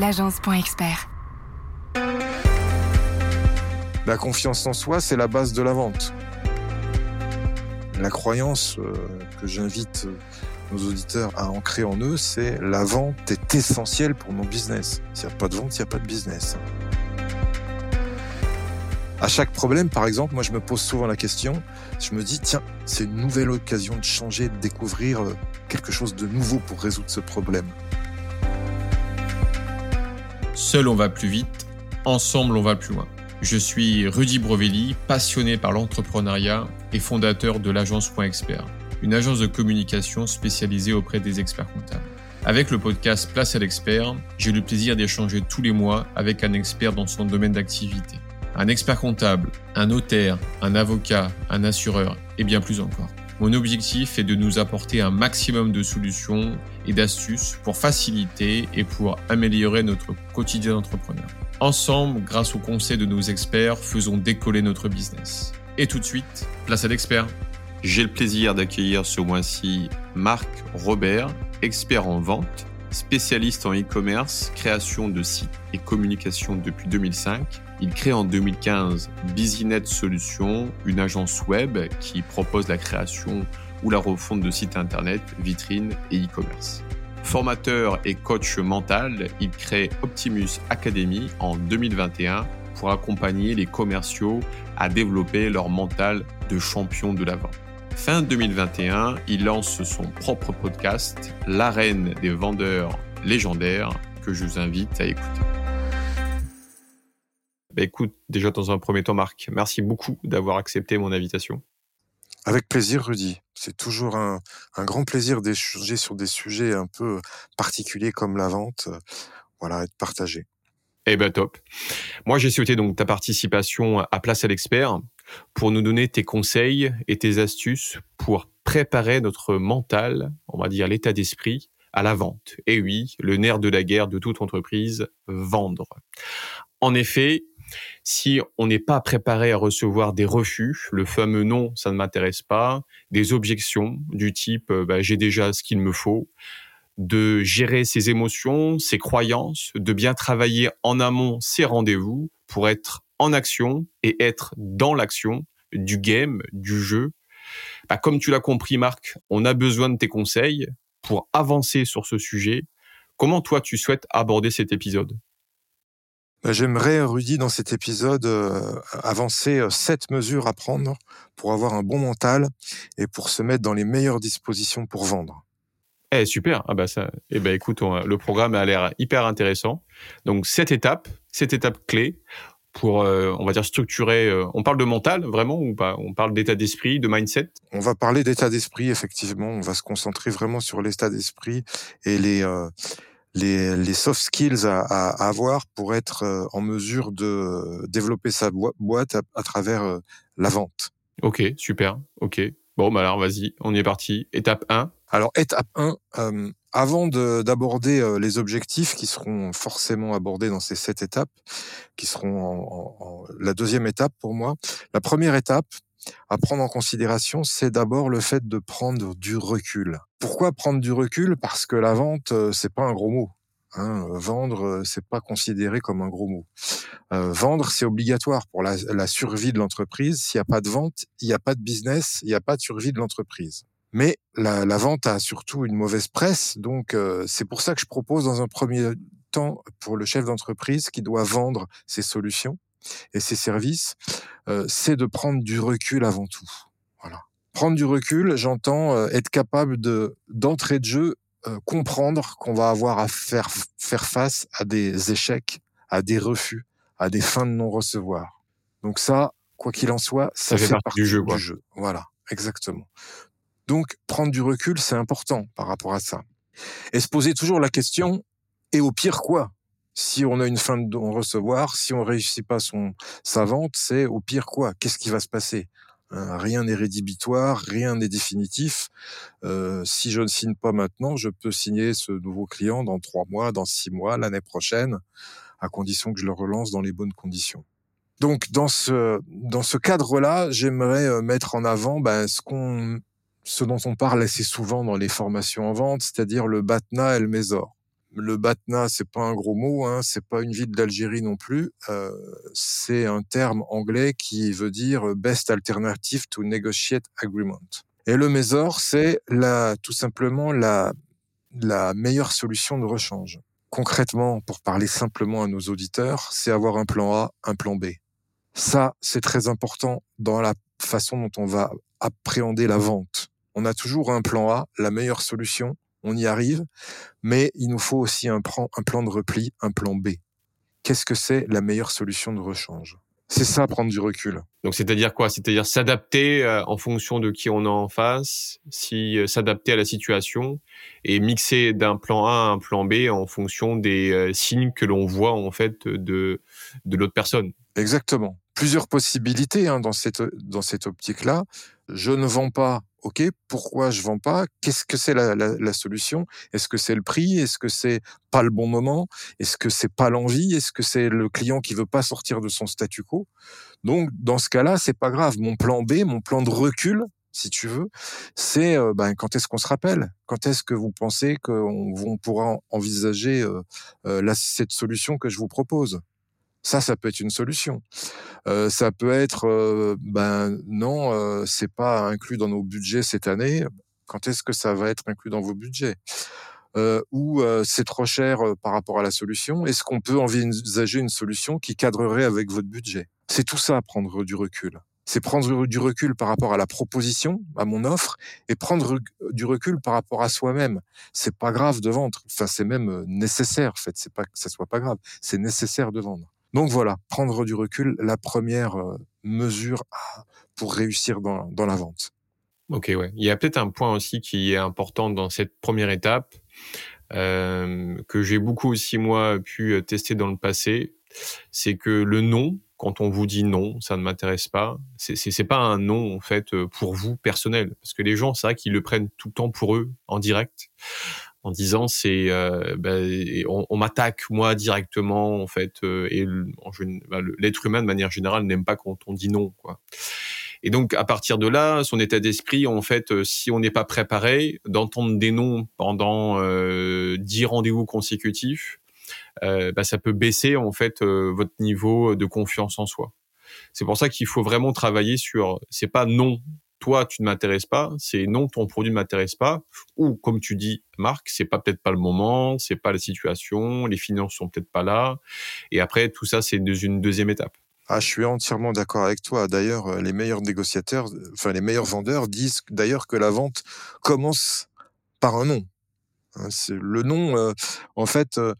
l'agence.expert. La confiance en soi, c'est la base de la vente. La croyance euh, que j'invite nos auditeurs à ancrer en eux, c'est la vente est essentielle pour mon business. S'il n'y a pas de vente, il n'y a pas de business. À chaque problème, par exemple, moi je me pose souvent la question, je me dis, tiens, c'est une nouvelle occasion de changer, de découvrir euh, quelque chose de nouveau pour résoudre ce problème. Seul on va plus vite, ensemble on va plus loin. Je suis Rudy Brovelli, passionné par l'entrepreneuriat et fondateur de l'agence Expert, une agence de communication spécialisée auprès des experts comptables. Avec le podcast Place à l'expert, j'ai le plaisir d'échanger tous les mois avec un expert dans son domaine d'activité un expert comptable, un notaire, un avocat, un assureur et bien plus encore. Mon objectif est de nous apporter un maximum de solutions et d'astuces pour faciliter et pour améliorer notre quotidien d'entrepreneur. Ensemble, grâce aux conseils de nos experts, faisons décoller notre business. Et tout de suite, place à l'expert. J'ai le plaisir d'accueillir ce mois-ci Marc Robert, expert en vente, spécialiste en e-commerce, création de sites et communication depuis 2005 il crée en 2015 Busynet Solutions, une agence web qui propose la création ou la refonte de sites internet, vitrines et e-commerce. Formateur et coach mental, il crée Optimus Academy en 2021 pour accompagner les commerciaux à développer leur mental de champion de la vente. Fin 2021, il lance son propre podcast, L'arène des vendeurs légendaires, que je vous invite à écouter. Bah, écoute, déjà dans un premier temps, Marc, merci beaucoup d'avoir accepté mon invitation. Avec plaisir, Rudy. C'est toujours un, grand plaisir d'échanger sur des sujets un peu particuliers comme la vente, voilà, et de partager. Eh ben top. Moi, j'ai souhaité donc ta participation à Place à l'expert pour nous donner tes conseils et tes astuces pour préparer notre mental, on va dire l'état d'esprit, à la vente. Et oui, le nerf de la guerre de toute entreprise, vendre. En effet, si on n'est pas préparé à recevoir des refus, le fameux non, ça ne m'intéresse pas, des objections du type euh, bah, j'ai déjà ce qu'il me faut, de gérer ses émotions, ses croyances, de bien travailler en amont ses rendez-vous pour être en action et être dans l'action du game, du jeu. Bah, comme tu l'as compris, Marc, on a besoin de tes conseils pour avancer sur ce sujet. Comment toi tu souhaites aborder cet épisode? J'aimerais, Rudy, dans cet épisode, euh, avancer euh, sept mesures à prendre pour avoir un bon mental et pour se mettre dans les meilleures dispositions pour vendre. Eh super, ah bah ça, eh ben écoute, le programme a l'air hyper intéressant. Donc sept étapes, sept étapes clés pour, euh, on va dire structurer. on parle de mental vraiment ou pas? On parle d'état d'esprit, de mindset? On va parler d'état d'esprit effectivement. On va se concentrer vraiment sur l'état d'esprit et les les, les soft skills à, à, avoir pour être euh, en mesure de développer sa boîte à, travers euh, la vente. Ok, super. Ok. Bon, bah alors vas-y, on y est parti. Étape 1. Alors, étape 1, euh, avant d'aborder euh, les objectifs qui seront forcément abordés dans ces sept étapes, qui seront en, en, la deuxième étape pour moi, la première étape, à prendre en considération, c'est d'abord le fait de prendre du recul. Pourquoi prendre du recul? Parce que la vente, euh, c'est pas un gros mot. Hein. Vendre, euh, c'est pas considéré comme un gros mot. Euh, vendre, c'est obligatoire pour la, survie de l'entreprise. S'il n'y a pas de vente, il n'y a pas de business, il n'y a pas de survie de l'entreprise. Mais la, vente a surtout une mauvaise presse, donc c'est pour ça que je propose dans un premier temps pour le chef d'entreprise qui doit vendre ses solutions, et ses services, euh, c'est de prendre du recul avant tout. Voilà. Prendre du recul, j'entends euh, être capable de d'entrée de jeu euh, comprendre qu'on va avoir à faire faire face à des échecs, à des refus, à des fins de non recevoir. Donc ça, quoi qu'il en soit, ça, fait, partie du jeu. Du jeu. Voilà, exactement. Donc prendre du recul, c'est important par rapport à ça. Et se poser toujours la question et au pire quoi? Si on a une fin de recevoir, si on réussit pas son sa vente, c'est au pire quoi? Qu'est-ce qui va se passer? Hein, Rien n'est rédhibitoire, rien n'est définitif. Euh, si je ne signe pas maintenant, je peux signer ce nouveau client dans trois mois, dans six mois, l'année prochaine, à condition que je le relance dans les bonnes conditions. Donc dans ce dans ce cadre-là, j'aimerais euh, mettre en avant ben, ce qu'on ce dont on parle assez souvent dans les formations en vente, c'est-à-dire le BATNA et le MESOR. Le Batna, c'est pas un gros mot, hein, c'est pas une ville d'Algérie non plus. Euh, c'est un terme anglais qui veut dire best alternative to negotiate agreement. Et le Mésor, c'est la, tout simplement la, la meilleure solution de rechange. Concrètement, pour parler simplement à nos auditeurs, c'est avoir un plan A, un plan B. Ça, c'est très important dans la façon dont on va appréhender la vente. On a toujours un plan A, la meilleure solution, on y arrive, mais il nous faut aussi un plan, un plan de repli, un plan B. Qu'est-ce que c'est la meilleure solution de rechange? C'est ça, prendre du recul. Donc, c'est-à-dire quoi? C'est-à-dire s'adapter euh, en fonction de qui on a en face, si euh, s'adapter à la situation et mixer d'un plan A à un plan B en fonction des euh, signes que l'on voit en fait de de l'autre personne. Exactement. Plusieurs possibilités hein, dans cette dans cette optique-là. Je ne vends pas OK, pourquoi je vends pas? Qu'est-ce que c'est la, solution? Est-ce que c'est le prix? Est-ce que c'est pas le bon moment? Est-ce que c'est pas l'envie? Est-ce que c'est le client qui veut pas sortir de son statu quo? Donc dans ce cas-là, c'est pas grave. Mon plan B, mon plan de recul, si tu veux, c'est ben, quand est-ce qu'on se rappelle? Quand est-ce que vous pensez qu'on on pourra envisager cette solution que je vous propose? Ça, ça peut être une solution. Ça peut être, ben non, c'est pas inclus dans nos budgets cette année. Quand est-ce que ça va être inclus dans vos budgets? Ou c'est trop cher par rapport à la solution Est-ce qu'on peut envisager une solution qui cadrerait avec votre budget? C'est tout ça, prendre du recul. C'est prendre du recul par rapport à la proposition, à mon offre, et prendre du recul par rapport à soi-même. C'est pas grave de vendre. Enfin, c'est même nécessaire. En fait, c'est pas que ça soit pas grave. C'est nécessaire de vendre. Donc voilà, prendre du recul, la première euh, mesure pour réussir dans, la vente. Ok, ouais. Il y a peut-être un point aussi qui est important dans cette première étape, euh, que j'ai beaucoup aussi moi pu euh, tester dans le passé, c'est que le non, quand on vous dit non, ça ne m'intéresse pas, c'est pas un non en fait pour vous personnel, parce que les gens c'est vrai qu'ils le prennent tout le temps pour eux en direct en disant c'est euh, ben, on, on m'attaque moi directement en fait euh, et ben, l'être humain de manière générale n'aime pas quand on dit non quoi. Et donc à partir de là, son état d'esprit en fait, euh, si on n'est pas préparé d'entendre des noms pendant euh, dix rendez-vous consécutifs, euh, ben, ça peut baisser en fait votre niveau de confiance en soi. C'est pour ça qu'il faut vraiment travailler sur c'est pas non toi tu ne m'intéresses pas, c'est non ton produit ne m'intéresse pas, ou comme tu dis Marc, c'est pas peut-être pas le moment, c'est pas la situation, les finances sont peut-être pas là, et après tout ça c'est une deuxième étape. Ah, je suis entièrement d'accord avec toi. D'ailleurs, euh, les meilleurs négociateurs, enfin les meilleurs vendeurs disent d'ailleurs que la vente commence par un non. Hein, le nom, euh, en fait, euh,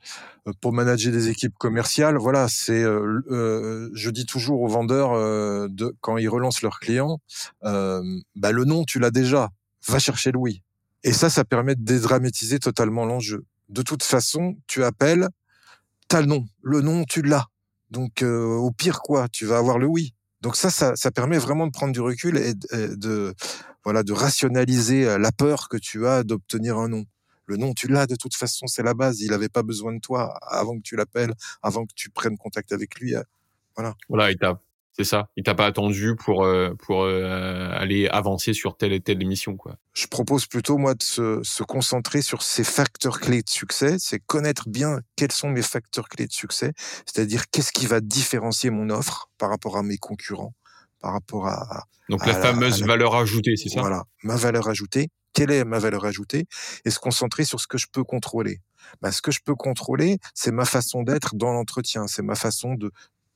pour manager des équipes commerciales, voilà, c'est, euh, je dis toujours aux vendeurs de quand ils relancent leurs clients, bah le nom tu l'as déjà, va chercher le oui. Et ça, ça permet de dédramatiser totalement l'enjeu. De toute façon, tu appelles, t'as le nom, le nom tu l'as. Donc au pire quoi, tu vas avoir le oui. Donc ça, ça, ça permet vraiment de prendre du recul et de voilà de rationaliser la peur que tu as d'obtenir un nom. Le nom, tu l'as de toute façon, c'est la base. Il n'avait pas besoin de toi avant que tu l'appelles, avant que tu prennes contact avec lui. Voilà. Voilà, étape. C'est ça. Il t'a pas attendu pour euh, pour euh, aller avancer sur telle et telle émission, quoi. Je propose plutôt moi de se, se concentrer sur ces facteurs clés de succès. C'est connaître bien quels sont mes facteurs clés de succès. C'est-à-dire qu'est-ce qui va différencier mon offre par rapport à mes concurrents, par rapport à. Donc la fameuse valeur ajoutée, c'est ça? Voilà, ma valeur ajoutée quelle est ma valeur ajoutée et se concentrer sur ce que je peux contrôler. Bah, ce que je peux contrôler, c'est ma façon d'être dans l'entretien, c'est ma façon de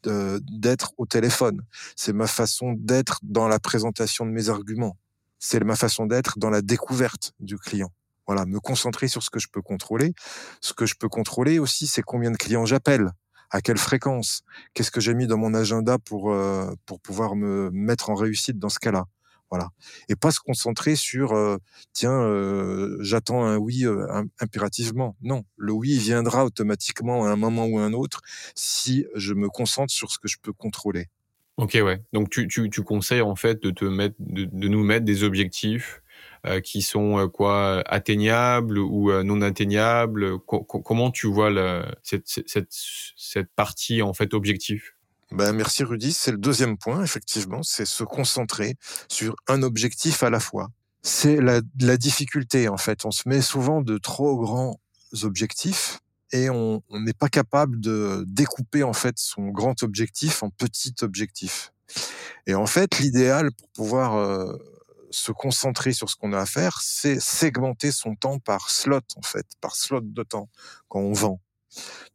d'être au téléphone, c'est ma façon d'être dans la présentation de mes arguments, c'est ma façon d'être dans la découverte du client. Voilà, me concentrer sur ce que je peux contrôler. Ce que je peux contrôler aussi, c'est combien de clients j'appelle, à quelle fréquence, qu'est-ce que j'ai mis dans mon agenda pour euh, pour pouvoir me mettre en réussite dans ce cas-là. Et pas se concentrer sur euh, tiens, euh, j'attends un oui euh, impérativement. Non, le oui viendra automatiquement à un moment ou à un autre si je me concentre sur ce que je peux contrôler. Ok, ouais. Donc tu, tu, conseilles en fait de te mettre, de, de nous mettre des objectifs qui sont quoi atteignables ou non atteignables? comment tu vois cette, cette, cette partie en fait objectif? Ben, merci Rudy. C'est le deuxième point, effectivement, c'est se concentrer sur un objectif à la fois. C'est la, la difficulté, en fait. On se met souvent de trop grands objectifs et on n'est pas capable de découper en fait son grand objectif en petits objectifs. Et en fait, l'idéal pour pouvoir euh, se concentrer sur ce qu'on a à faire, c'est segmenter son temps par slot en fait, par slot de temps quand on vend.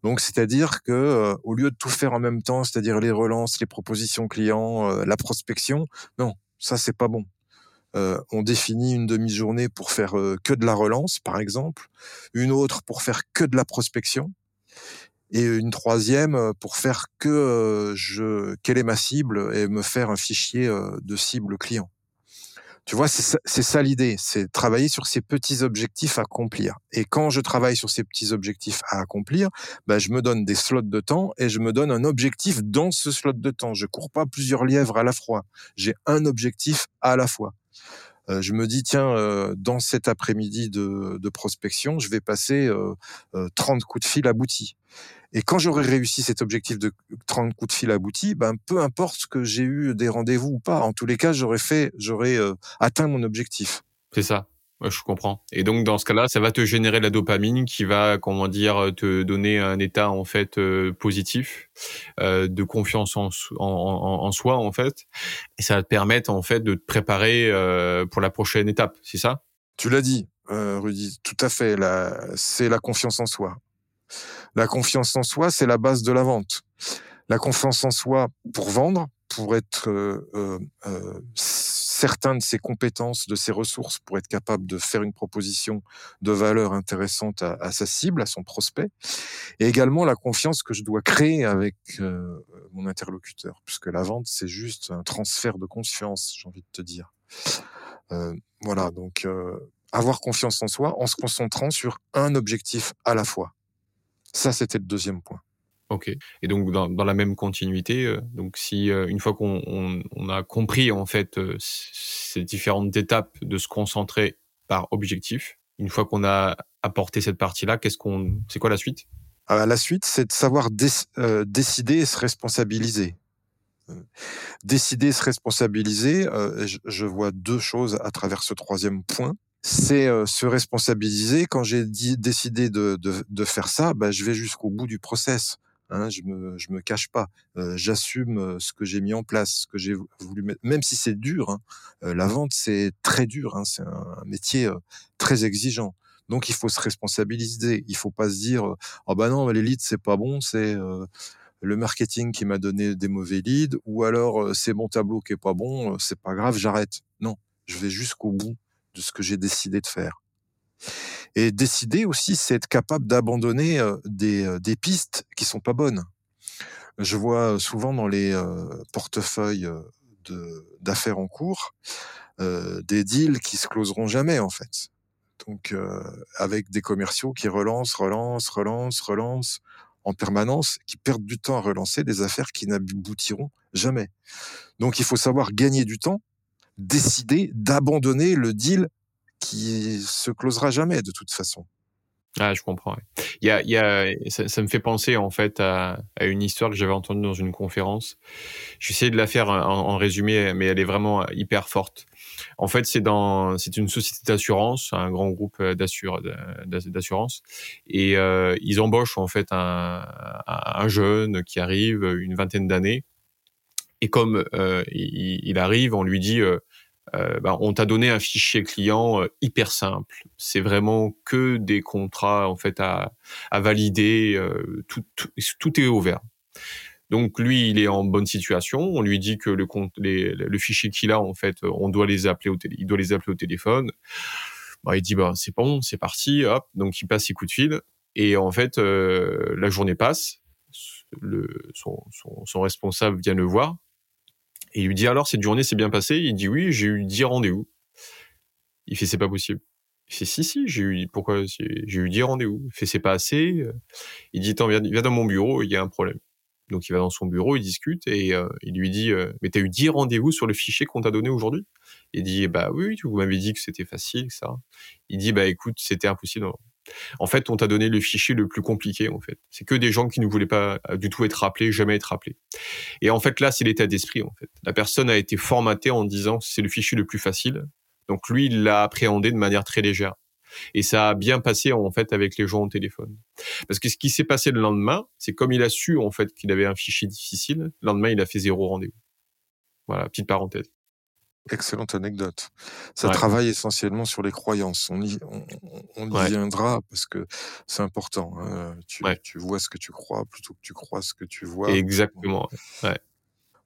Donc, c'est-à-dire que euh, au lieu de tout faire en même temps, c'est-à-dire les relances, les propositions clients, euh, la prospection, non, ça c'est pas bon. Euh, on définit une demi-journée pour faire que de la relance, par exemple, une autre pour faire que de la prospection, et une troisième pour faire que je quelle est ma cible et me faire un fichier de cible client. Tu vois, c'est ça, l'idée, c'est travailler sur ces petits objectifs à accomplir. Et quand je travaille sur ces petits objectifs à accomplir, bah, je me donne des slots de temps et je me donne un objectif dans ce slot de temps. Je cours pas plusieurs lièvres à la fois. J'ai un objectif à la fois. Euh, je me dis tiens, euh, dans cet après-midi de, de, prospection, je vais passer euh, 30 coups de fil aboutis. Et quand j'aurai réussi cet objectif de 30 coups de fil aboutis, ben peu importe que j'ai eu des rendez-vous ou pas, en tous les cas, j'aurais fait, j'aurais euh, atteint mon objectif. C'est ça. Je comprends. Et donc dans ce cas-là, ça va te générer la dopamine qui va, comment dire, te donner un état en fait euh, positif, euh, de confiance en, soi en fait, et ça va te permettre en fait de te préparer euh, pour la prochaine étape. C'est ça? Tu l'as dit, Rudy. Tout à fait. C'est la confiance en soi. La confiance en soi, c'est la base de la vente. La confiance en soi pour vendre, pour être euh, euh, euh, certain de ses compétences, de ses ressources, pour être capable de faire une proposition de valeur intéressante à, sa cible, à son prospect, et également la confiance que je dois créer avec mon interlocuteur, puisque la vente, c'est juste un transfert de confiance, j'ai envie de te dire. voilà, donc avoir confiance en soi en se concentrant sur un objectif à la fois. Ça, c'était le deuxième point. Ok. Et donc dans, la même continuité, euh, donc si euh, une fois qu'on on, on a compris en fait euh, ces différentes étapes de se concentrer par objectif, une fois qu'on a apporté cette partie-là, qu'est-ce qu'on, c'est quoi la suite? Ah, La suite, c'est de savoir décider et se responsabiliser. Décider et se responsabiliser, je, vois deux choses à travers ce troisième point c'est se responsabiliser. Quand j'ai décidé de, faire ça, bah, je vais jusqu'au bout du process. Hein, je me je me cache pas. J'assume ce que j'ai mis en place, ce que j'ai voulu mettre. Même si c'est dur, hein, la vente c'est très dur. Hein, c'est un, métier très exigeant. Donc il faut se responsabiliser. Il faut pas se dire oh bah non les leads c'est pas bon, c'est le marketing qui m'a donné des mauvais leads, ou alors c'est mon tableau qui est pas bon, c'est pas grave, j'arrête. Non, je vais jusqu'au bout de ce que j'ai décidé de faire. Et décider aussi, c'est être capable d'abandonner des, pistes qui sont pas bonnes. Je vois souvent dans les portefeuilles d'affaires en cours des deals qui se closeront jamais en fait. Donc avec des commerciaux qui relancent, relancent, relancent, relancent en permanence, qui perdent du temps à relancer des affaires qui n'aboutiront jamais. Donc il faut savoir gagner du temps décider d'abandonner le deal qui se closera jamais de toute façon. Ah, je comprends. Il y a, ça, me fait penser en fait à, une histoire que j'avais entendue dans une conférence. J'essaie de la faire en, résumé, mais elle est vraiment hyper forte. En fait, c'est dans, c'est une société d'assurance, un grand groupe d'assure, d'assurance, et euh, ils embauchent en fait un, un jeune qui arrive, une vingtaine d'années, et comme euh, il, arrive, on lui dit euh, euh, ben, on t'a donné un fichier client hyper simple. C'est vraiment que des contrats en fait à, valider. Tout, tout, est ouvert. Donc lui, il est en bonne situation. On lui dit que le, fichier qu'il a en fait, on doit les appeler au il doit les appeler au téléphone. Bah, il dit bah c'est bon, c'est parti. Donc il passe ses coups de fil. Et en fait, la journée passe. Son responsable vient le voir il lui dit alors cette journée s'est bien passée? Il dit oui, j'ai eu 10 rendez-vous. Il fait c'est pas possible. Il fait si si, j'ai eu pourquoi j'ai eu 10 rendez-vous? Il fait c'est pas assez. Il dit attends viens, viens dans mon bureau, il y a un problème. Donc il va dans son bureau, il discute et euh, il lui dit euh, mais t'as eu 10 rendez-vous sur le fichier qu'on t'a donné aujourd'hui? Il dit bah oui, vous m'avez dit que c'était facile ça. Il dit bah écoute, c'était impossible. En fait, on t'a donné le fichier le plus compliqué, en fait. C'est que des gens qui ne voulaient pas euh, du tout être rappelés, jamais être rappelés. Et en fait, là, c'est l'état d'esprit, en fait. La personne a été formatée en disant c'est le fichier le plus facile. Donc lui, il l'a appréhendé de manière très légère. Et ça a bien passé en fait avec les gens au téléphone. Parce que ce qui s'est passé le lendemain, c'est comme il a su en fait qu'il avait un fichier difficile, le lendemain il a fait zéro rendez-vous. Voilà, petite parenthèse. Excellente anecdote. Ça travaille essentiellement sur les croyances. On y, on, y viendra parce que c'est important. Hein. Tu, tu, vois ce que tu crois plutôt que tu crois ce que tu vois. Exactement. Ouais.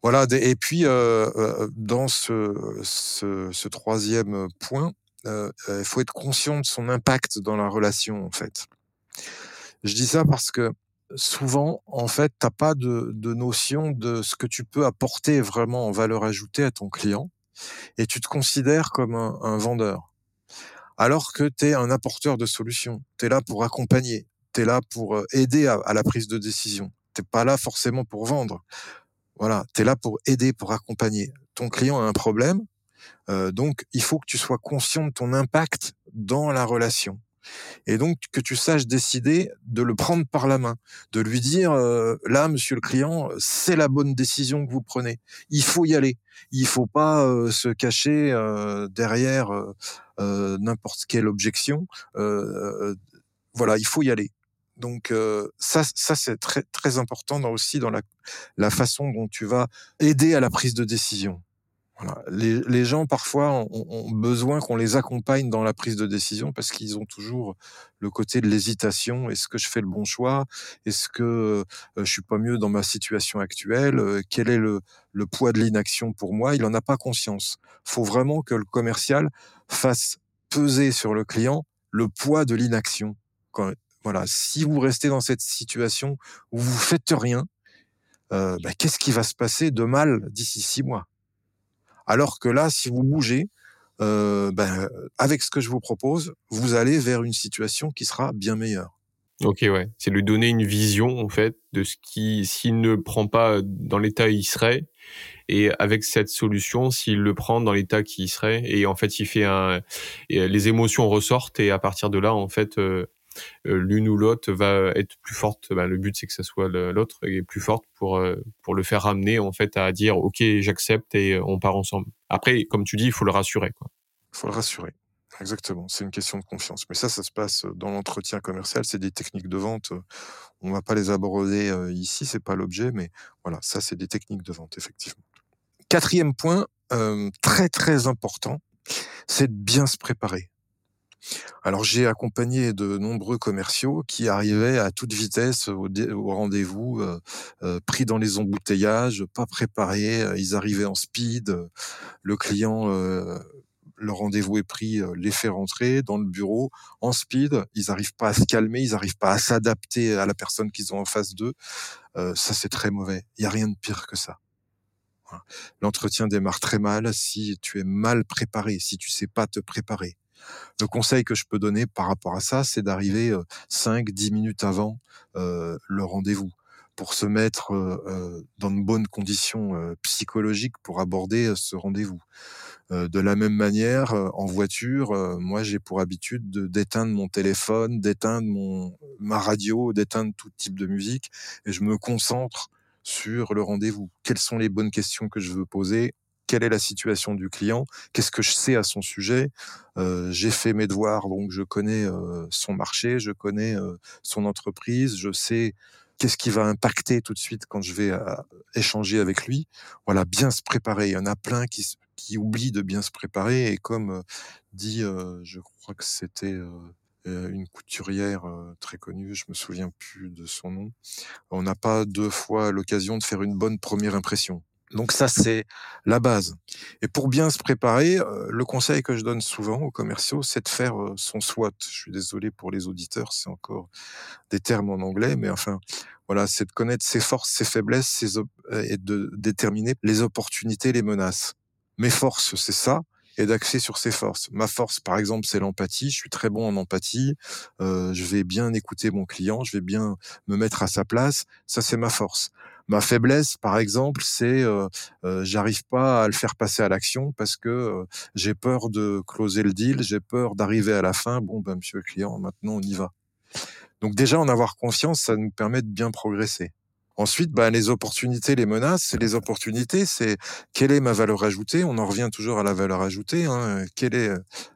Voilà. Et puis, euh, euh, dans ce, ce, ce, troisième point, euh, il faut être conscient de son impact dans la relation, en fait. Je dis ça parce que souvent, en fait, t'as pas de, de notion de ce que tu peux apporter vraiment en valeur ajoutée à ton client et tu te considères comme un, vendeur. Alors que tu es un apporteur de solutions. Tu es là pour accompagner. Tu es là pour euh, aider à, la prise de décision. T'es pas là forcément pour vendre. Voilà, tu es là pour aider, pour accompagner. Ton client a un problème, euh, donc il faut que tu sois conscient de ton impact dans la relation et donc que tu saches décider de le prendre par la main, de lui dire euh, là, monsieur le client, c'est la bonne décision que vous prenez. Il faut y aller. Il faut pas euh, se cacher euh, derrière n'importe quelle objection. voilà, il faut y aller. Donc ça, ça c'est très très important aussi dans la, la façon dont tu vas aider à la prise de décision. Les, gens parfois ont, besoin qu'on les accompagne dans la prise de décision parce qu'ils ont toujours le côté de l'hésitation. Est-ce que je fais le bon choix? Est-ce que euh, je suis pas mieux dans ma situation actuelle? Euh, Quel est le, poids de l'inaction pour moi? Il en a pas conscience. Faut vraiment que le commercial fasse peser sur le client le poids de l'inaction. Voilà, si vous restez dans cette situation où vous faites rien, euh, bah, qu'est-ce qui va se passer de mal d'ici six mois? Alors que là, si vous bougez, euh, ben, avec ce que je vous propose, vous allez vers une situation qui sera bien meilleure. Ok, ouais. C'est lui donner une vision, en fait, de ce qui, s'il ne prend pas dans l'état il serait, et avec cette solution, s'il le prend dans l'état qui serait, et en fait, il fait un, les émotions ressortent, et à partir de là, en fait, euh, l'une ou l'autre va être plus forte. Bah, le but c'est que ce soit l'autre est plus forte pour euh, pour le faire ramener en fait à dire ok j'accepte et euh, on part ensemble. Après comme tu dis il faut le rassurer. Il faut le rassurer. Exactement, c'est une question de confiance. Mais ça, ça se passe dans l'entretien commercial, c'est des techniques de vente. On va pas les aborder ici, c'est pas l'objet, mais voilà, ça c'est des techniques de vente, effectivement. Quatrième point, très très important, c'est de bien se préparer. Alors j'ai accompagné de nombreux commerciaux qui arrivaient à toute vitesse au, rendez-vous, euh, euh, pris dans les embouteillages, pas préparés, euh, ils arrivaient en speed, le client, le rendez-vous est pris, les fait rentrer dans le bureau en speed, ils n'arrivent pas à se calmer, ils n'arrivent pas à s'adapter à la personne qu'ils ont en face d'eux. ça c'est très mauvais, il y a rien de pire que ça. L'entretien démarre très mal si tu es mal préparé, si tu sais pas te préparer. Le conseil que je peux donner par rapport à ça, c'est d'arriver 5-10 minutes avant le rendez-vous pour se mettre dans de bonnes conditions psychologiques pour aborder ce rendez-vous. de la même manière, en voiture, moi j'ai pour habitude d'éteindre mon téléphone, d'éteindre ma radio, d'éteindre tout type de musique, et je me concentre sur le rendez-vous. Quelles sont les bonnes questions que je veux poser quelle est la situation du client, qu'est-ce que je sais à son sujet. Euh, j'ai fait mes devoirs, donc je connais euh, son marché, je connais euh, son entreprise, je sais qu'est-ce qui va impacter tout de suite quand je vais échanger avec lui. Voilà, bien se préparer. Il y en a plein qui, qui oublient de bien se préparer et comme dit, je crois que c'était une couturière très connue, je me souviens plus de son nom. On n'a pas deux fois l'occasion de faire une bonne première impression. Donc ça, c'est la base. Et pour bien se préparer, euh, le conseil que je donne souvent aux commerciaux, c'est de faire euh, son SWOT. Je suis désolé pour les auditeurs, c'est encore des termes en anglais, mais enfin, voilà, c'est de connaître ses forces, ses faiblesses ses euh, et de déterminer les opportunités, les menaces. Mes forces, c'est ça, et d'axer sur ses forces. Ma force, par exemple, c'est l'empathie. Je suis très bon en empathie. je vais bien écouter mon client. Je vais bien me mettre à sa place. Ça, c'est ma force. Ma faiblesse, par exemple, c'est euh, euh, j'arrive pas à le faire passer à l'action parce que euh, j'ai peur de closer le deal, j'ai peur d'arriver à la fin. Bon, ben, monsieur le client, maintenant on y va. Donc déjà, en avoir confiance, ça nous permet de bien progresser. Ensuite, bah, les opportunités, les menaces. Les opportunités, c'est quelle est ma valeur ajoutée? On en revient toujours à la valeur ajoutée. Hein. Quelle est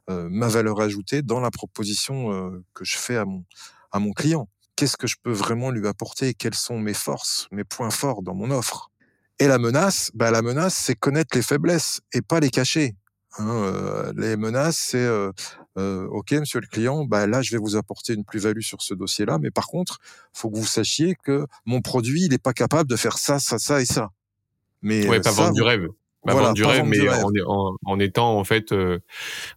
euh, ma valeur ajoutée dans la proposition que je fais à mon, à mon client Qu'est-ce que je peux vraiment lui apporter? Quelles sont mes forces, mes points forts dans mon offre? Et la menace, bah, la menace, c'est connaître les faiblesses et pas les cacher. Hein, euh, les menaces, c'est euh, euh, OK, monsieur le client, bah là, je vais vous apporter une plus-value sur ce dossier-là, mais par contre, faut que vous sachiez que mon produit, il n'est pas capable de faire ça, ça, ça et ça. Mais ouais, pas vendre du rêve. Pas vendre du rêve, mais En, en, étant en fait,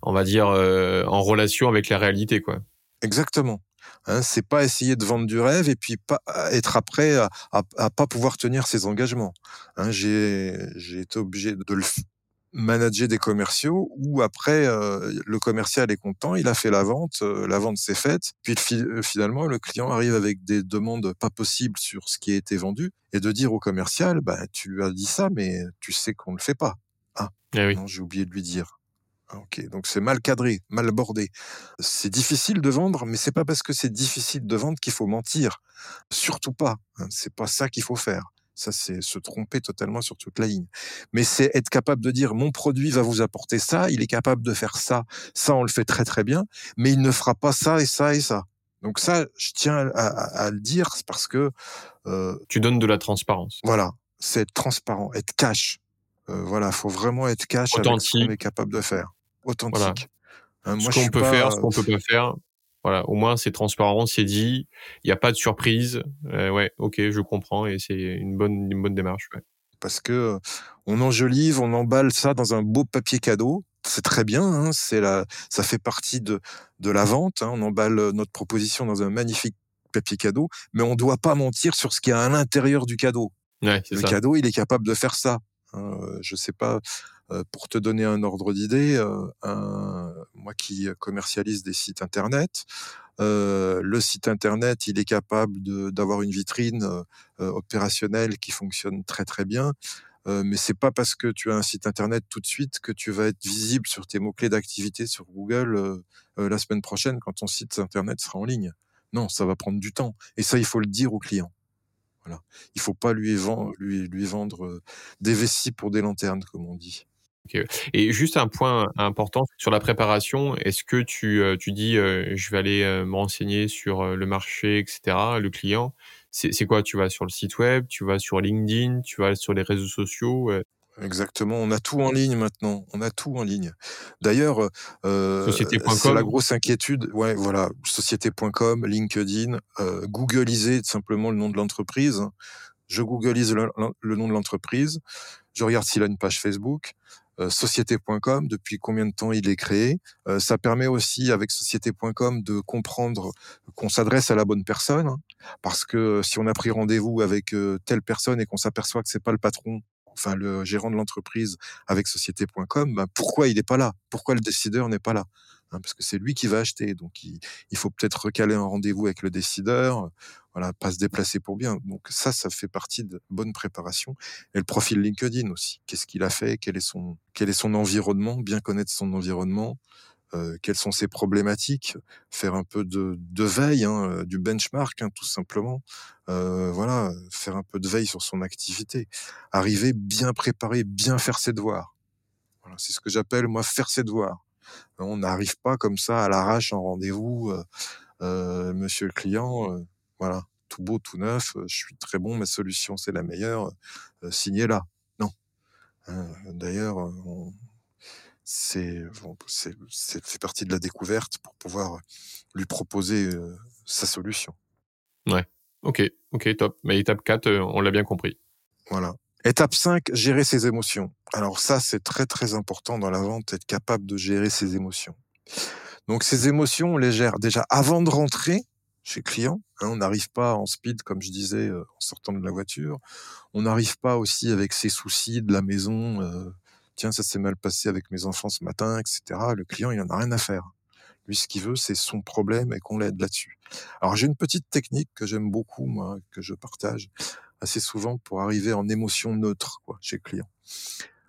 on va dire, en relation avec la réalité, quoi. Exactement. Hein, c'est pas essayer de vendre du rêve et puis pas être après à, à, pas pouvoir tenir ses engagements. Hein, j'ai j'ai été obligé de le manager des commerciaux où après euh, le commercial est content, il a fait la vente, euh, la vente s'est faite, puis euh, finalement le client arrive avec des demandes pas possibles sur ce qui a été vendu et de dire au commercial bah tu as dit ça mais tu sais qu'on le fait pas. Ah eh oui. non, j'ai oublié de lui dire. Ah, ok, donc c'est mal cadré, mal bordé. C'est difficile de vendre, mais c'est pas parce que c'est difficile de vendre qu'il faut mentir. Surtout pas. Hein, c'est pas ça qu'il faut faire. Ça, c'est se tromper totalement sur toute la ligne. Mais c'est être capable de dire mon produit va vous apporter ça, il est capable de faire ça, ça on le fait très très bien, mais il ne fera pas ça et ça et ça. Donc ça, je tiens à, le dire parce que euh, tu donnes de la transparence. Voilà, c'est être transparent, être cash. Euh, voilà, faut vraiment être cash Authentique. avec ce qu'on est capable de faire. Authentique. Hein, ce qu'on peut faire, ce qu'on peut pas faire. Voilà, au moins c'est transparent, c'est dit, il n'y a pas de surprise. Euh, ouais, ok, je comprends et c'est une bonne, une bonne démarche. Ouais. Parce que on enjolive, on emballe ça dans un beau papier cadeau. C'est très bien, hein, c'est la, ça fait partie de, de la vente. Hein, on emballe notre proposition dans un magnifique papier cadeau, mais on ne doit pas mentir sur ce qu'il y a à l'intérieur du cadeau. Ouais, le cadeau, il est capable de faire ça. Hein, je sais pas, euh, pour te donner un ordre d'idée, euh, moi qui commercialise des sites internet, euh, le site internet, il est capable d'avoir une vitrine opérationnelle qui fonctionne très très bien. Euh, mais c'est pas parce que tu as un site internet tout de suite que tu vas être visible sur tes mots clés d'activité sur Google la semaine prochaine quand ton site internet sera en ligne. Non, ça va prendre du temps. Et ça, il faut le dire au client. Voilà. Il faut pas lui vendre des vessies pour des lanternes, comme on dit. Et juste un point important sur la préparation, est-ce que tu, euh, tu dis euh, je vais aller euh, me renseigner sur le marché, etc., le client C'est quoi Tu vas sur le site web, tu vas sur LinkedIn, tu vas sur les réseaux sociaux Exactement, on a tout en ligne maintenant. On a tout en ligne. D'ailleurs, euh, c'est la grosse inquiétude. Ouais, voilà, société.com, LinkedIn, euh, simplement le nom de l'entreprise. Je Googleise le, le nom de l'entreprise. Je regarde s'il a une page Facebook. Euh, société.com, depuis combien de temps il est créé. Euh, ça permet aussi avec société.com de comprendre qu'on s'adresse à la bonne personne, hein. parce que si on a pris rendez-vous avec euh, telle personne et qu'on s'aperçoit que c'est pas le patron, enfin le gérant de l'entreprise avec société.com, ben pourquoi il n'est pas là? Pourquoi le décideur n'est pas là? Hein, Parce que c'est lui qui va acheter, donc il, il faut peut-être recaler un rendez-vous avec le décideur voilà, pas se déplacer pour bien. Donc ça, ça fait partie de bonne préparation. Et le profil LinkedIn aussi. Qu'est-ce qu'il a fait? Quel est son quel est son environnement? Bien connaître son environnement. Euh, quelles sont ses problématiques Faire un peu de, de veille, hein, euh, du benchmark, hein, tout simplement. Euh, voilà, faire un peu de veille sur son activité. Arriver bien préparé, bien faire ses devoirs. Voilà, c'est ce que j'appelle moi faire ses devoirs. On n'arrive pas comme ça à l'arrache en rendez-vous. Euh, euh monsieur le client, voilà, tout beau, tout neuf, je suis très bon, ma solution c'est la meilleure, signez là. Non. D'ailleurs, c'est c'est partie de la découverte pour pouvoir lui proposer sa solution. Ouais. Ok, ok, top. Mais étape 4, on l'a bien compris. Voilà. Étape 5, gérer ses émotions. Alors ça, c'est très très important dans la vente, être capable de gérer ses émotions. Donc ces émotions, on les gère déjà avant de rentrer chez client. Hein, on n'arrive pas en speed, comme je disais, euh, en sortant de la voiture. On n'arrive pas aussi avec ses soucis de la maison. Tiens, ça s'est mal passé avec mes enfants ce matin, etc. Le client, il en a rien à faire. Lui, ce qu'il veut, c'est son problème et qu'on l'aide là-dessus. Alors, j'ai une petite technique que j'aime beaucoup, moi, que je partage assez souvent pour arriver en émotion neutre, quoi, chez le client.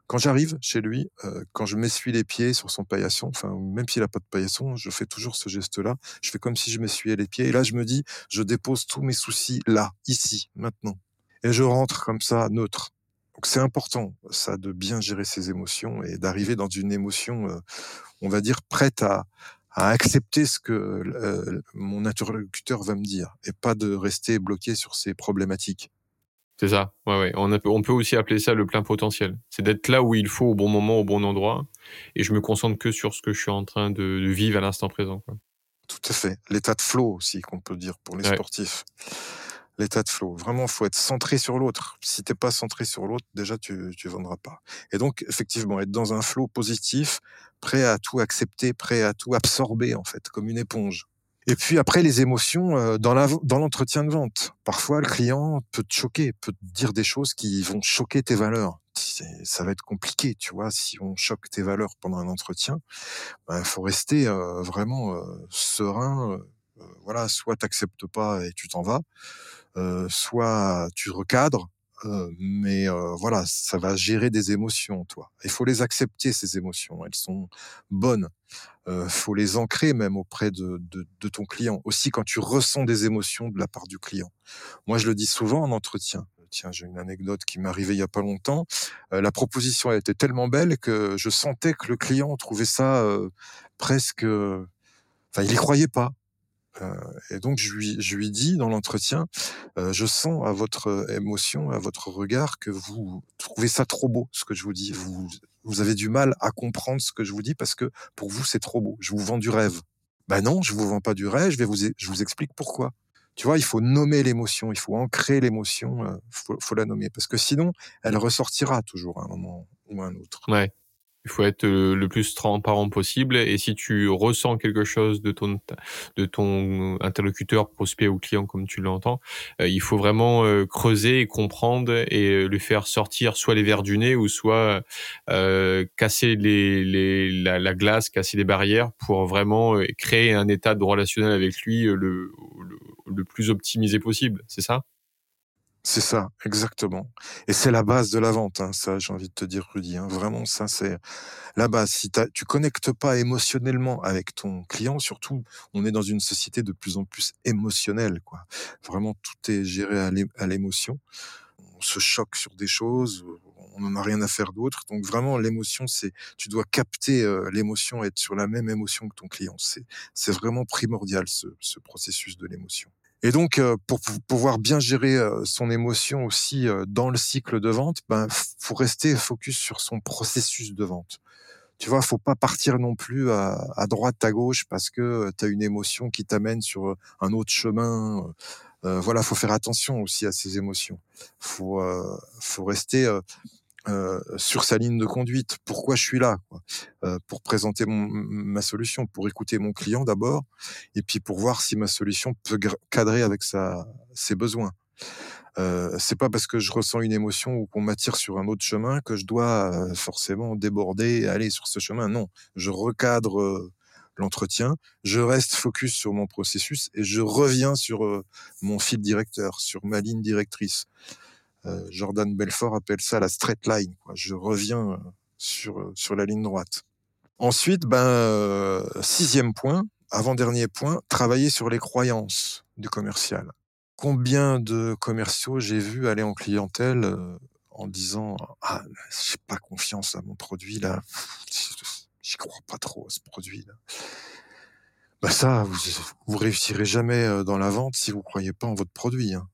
Quand j'arrive chez lui, euh, quand je m'essuie les pieds sur son paillasson, enfin même s'il a pas de paillasson, je fais toujours ce geste-là. Je fais comme si je m'essuyais les pieds. Et là, je me dis, je dépose tous mes soucis là, ici, maintenant. et je rentre comme ça neutre. Donc c'est important, ça, de bien gérer ses émotions et d'arriver dans une émotion, euh, on va dire, prête à, à accepter ce que euh, mon interlocuteur va me dire et pas de rester bloqué sur ses problématiques. C'est ça, ouais, ouais. On, on, peut aussi appeler ça le plein potentiel. C'est d'être là où il faut, au bon moment, au bon endroit, et je me concentre que sur ce que je suis en train de, de vivre à l'instant présent. Quoi. Tout à fait. L'état de flow aussi, qu'on peut dire pour les sportifs l'état de flow. Vraiment, faut être centré sur l'autre. Si t'es pas centré sur l'autre, déjà tu tu vendras pas. Et donc effectivement, être dans un flow positif, prêt à tout accepter, prêt à tout absorber en fait, comme une éponge. Et puis après les émotions euh, dans la dans l'entretien de vente. Parfois le client peut te choquer, peut te dire des choses qui vont choquer tes valeurs. Ça va être compliqué, tu vois, si on choque tes valeurs pendant un entretien. Il ben, faut rester euh, vraiment euh, serein. voilà, soit t'acceptes pas et tu t'en vas, euh, soit tu recadres, euh, mais euh, voilà, ça va gérer des émotions, toi. Il faut les accepter ces émotions, elles sont bonnes. Euh, faut les ancrer même auprès de, de, de, ton client. Aussi quand tu ressens des émotions de la part du client. Moi, je le dis souvent en entretien. Tiens, j'ai une anecdote qui m'est arrivée il y a pas longtemps. Euh, la proposition a été tellement belle que je sentais que le client trouvait ça presque. Enfin, il y croyait pas. Euh, et donc je lui, je lui dis dans l'entretien, euh, je sens à votre émotion, à votre regard que vous trouvez ça trop beau, ce que je vous dis. Vous, vous avez du mal à comprendre ce que je vous dis parce que pour vous c'est trop beau. Je vous vends du rêve. Ben non, je vous vends pas du rêve. Je vais vous, je vous explique pourquoi. Tu vois, il faut nommer l'émotion, il faut ancrer l'émotion, euh, faut, faut la nommer parce que sinon elle ressortira toujours à un moment ou à un autre. Ouais. Il faut être euh, le plus transparent possible. Et si tu ressens quelque chose de ton, de ton interlocuteur, prospect ou client, comme tu l'entends, euh, il faut vraiment euh, creuser et comprendre et lui faire sortir soit les verres du nez ou soit euh, casser les, les, la, la, glace, casser les barrières pour vraiment créer un état de relationnel avec lui le, le, le plus optimisé possible. C'est ça? C'est ça, exactement. Et c'est la base de la vente, hein, ça, j'ai envie de te dire, Rudy. Hein. Vraiment, ça, c'est la base. Si tu connectes pas émotionnellement avec ton client, surtout, on est dans une société de plus en plus émotionnelle, quoi. Vraiment, tout est géré à l'émotion. On se choque sur des choses, on n'en a rien à faire d'autre. Donc vraiment, l'émotion, c'est, tu dois capter euh, l'émotion, être sur la même émotion que ton client. C'est, vraiment primordial ce processus de l'émotion. Et donc, euh, pour pouvoir bien gérer euh, son émotion aussi euh, dans le cycle de vente, ben, faut rester focus sur son processus de vente. Tu vois, faut pas partir non plus à, droite, à gauche, parce que tu as une émotion qui t'amène sur un autre chemin. Voilà, faut faire attention aussi à ces émotions. Faut, faut rester sur sa ligne de conduite. Pourquoi je suis là. Euh, Pour présenter mon, ma solution, pour écouter mon client d'abord, et puis pour voir si ma solution peut cadrer avec sa, ses besoins. Euh, c'est pas parce que je ressens une émotion ou qu'on m'attire sur un autre chemin que je dois euh, forcément déborder et aller sur ce chemin. Non, je recadre euh, l'entretien, je reste focus sur mon processus et je reviens sur mon fil directeur, sur ma ligne directrice. Euh, Jordan Belfort appelle ça la straight line. Quoi. Je reviens euh, sur, euh, sur la ligne droite. Ensuite, ben, sixième point, avant-dernier point, travailler sur les croyances du commercial. Combien de commerciaux j'ai vu aller en clientèle en disant ah j'ai pas confiance à mon produit là, j'y crois pas trop à ce produit là. Bah ça, vous, vous réussirez jamais dans la vente si vous croyez pas en votre produit. Hein.